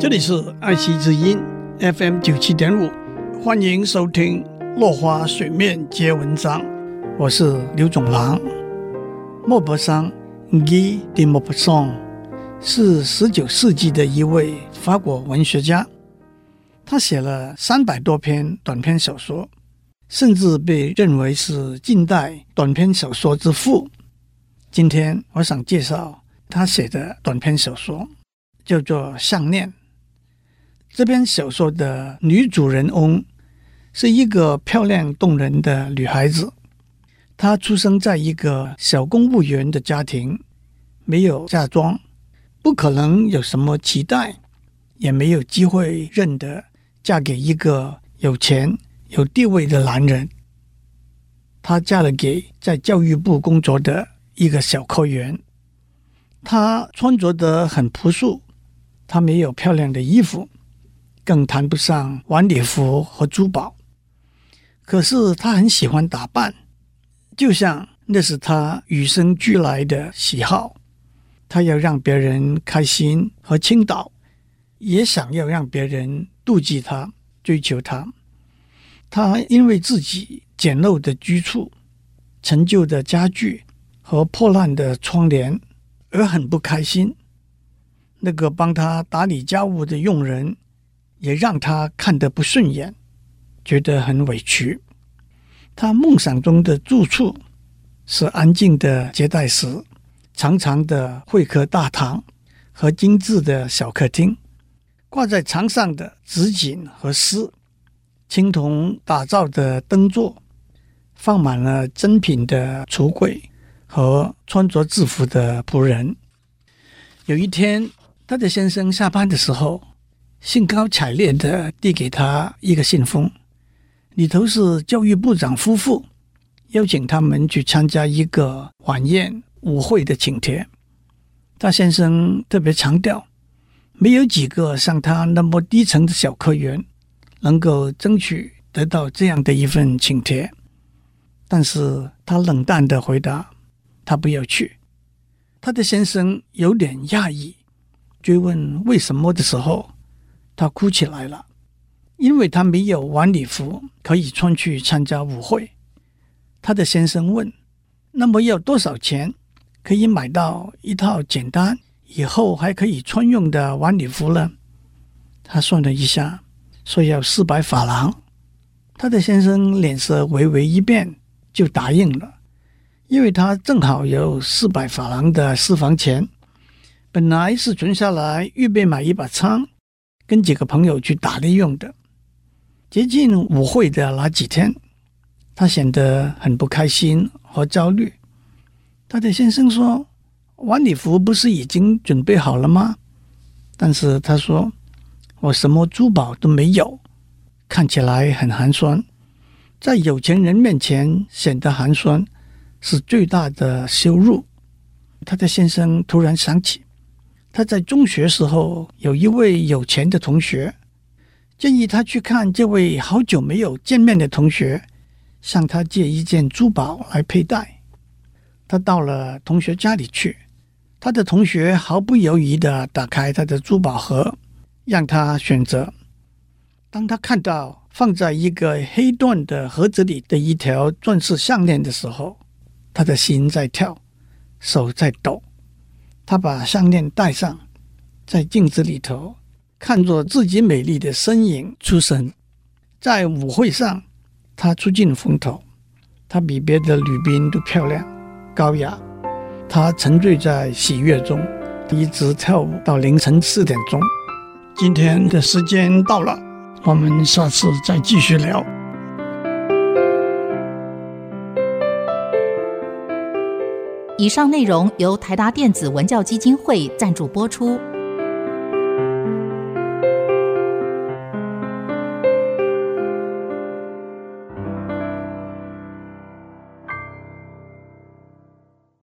这里是爱惜之音 FM 九七点五，欢迎收听《落花水面皆文章》，我是刘总郎。莫泊桑 Guy de Maupassant 是十九世纪的一位法国文学家，他写了三百多篇短篇小说，甚至被认为是近代短篇小说之父。今天我想介绍他写的短篇小说，叫做《项链》。这篇小说的女主人翁是一个漂亮动人的女孩子。她出生在一个小公务员的家庭，没有嫁妆，不可能有什么期待，也没有机会认得嫁给一个有钱有地位的男人。她嫁了给在教育部工作的一个小科员。她穿着得很朴素，她没有漂亮的衣服。更谈不上晚礼服和珠宝，可是他很喜欢打扮，就像那是他与生俱来的喜好。他要让别人开心和倾倒，也想要让别人妒忌他、追求他。他因为自己简陋的居处、陈旧的家具和破烂的窗帘而很不开心。那个帮他打理家务的佣人，也让他看得不顺眼，觉得很委屈。他梦想中的住处是安静的接待室、长长的会客大堂和精致的小客厅。挂在墙上的纸锦和诗，青铜打造的灯座，放满了珍品的橱柜和穿着制服的仆人。有一天，他的先生下班的时候，兴高采烈地递给他一个信封，里头是教育部长夫妇邀请他们去参加一个晚宴舞会的请帖。他先生特别强调，没有几个像他那么低层的小科员能够争取得到这样的一份请帖。但是他冷淡地回答，他不要去。他的先生有点讶异，追问为什么的时候。他哭起来了，因为他没有晚礼服可以穿去参加舞会。他的先生问：“那么要多少钱可以买到一套简单以后还可以穿用的晚礼服呢？”他算了一下，说要四百法郎。他的先生脸色微微一变，就答应了，因为他正好有四百法郎的私房钱，本来是存下来预备买一把枪。跟几个朋友去打猎用的。接近舞会的那几天，他显得很不开心和焦虑。他的先生说：“晚礼服不是已经准备好了吗？”但是他说：“我什么珠宝都没有，看起来很寒酸。在有钱人面前显得寒酸，是最大的羞辱。”他的先生突然想起。他在中学时候有一位有钱的同学，建议他去看这位好久没有见面的同学，向他借一件珠宝来佩戴。他到了同学家里去，他的同学毫不犹豫地打开他的珠宝盒，让他选择。当他看到放在一个黑缎的盒子里的一条钻石项链的时候，他的心在跳，手在抖。他把项链戴上，在镜子里头看着自己美丽的身影出神。在舞会上，他出尽风头，他比别的女宾都漂亮、高雅。他沉醉在喜悦中，一直跳舞到凌晨四点钟。今天的时间到了，我们下次再继续聊。以上内容由台达电子文教基金会赞助播出。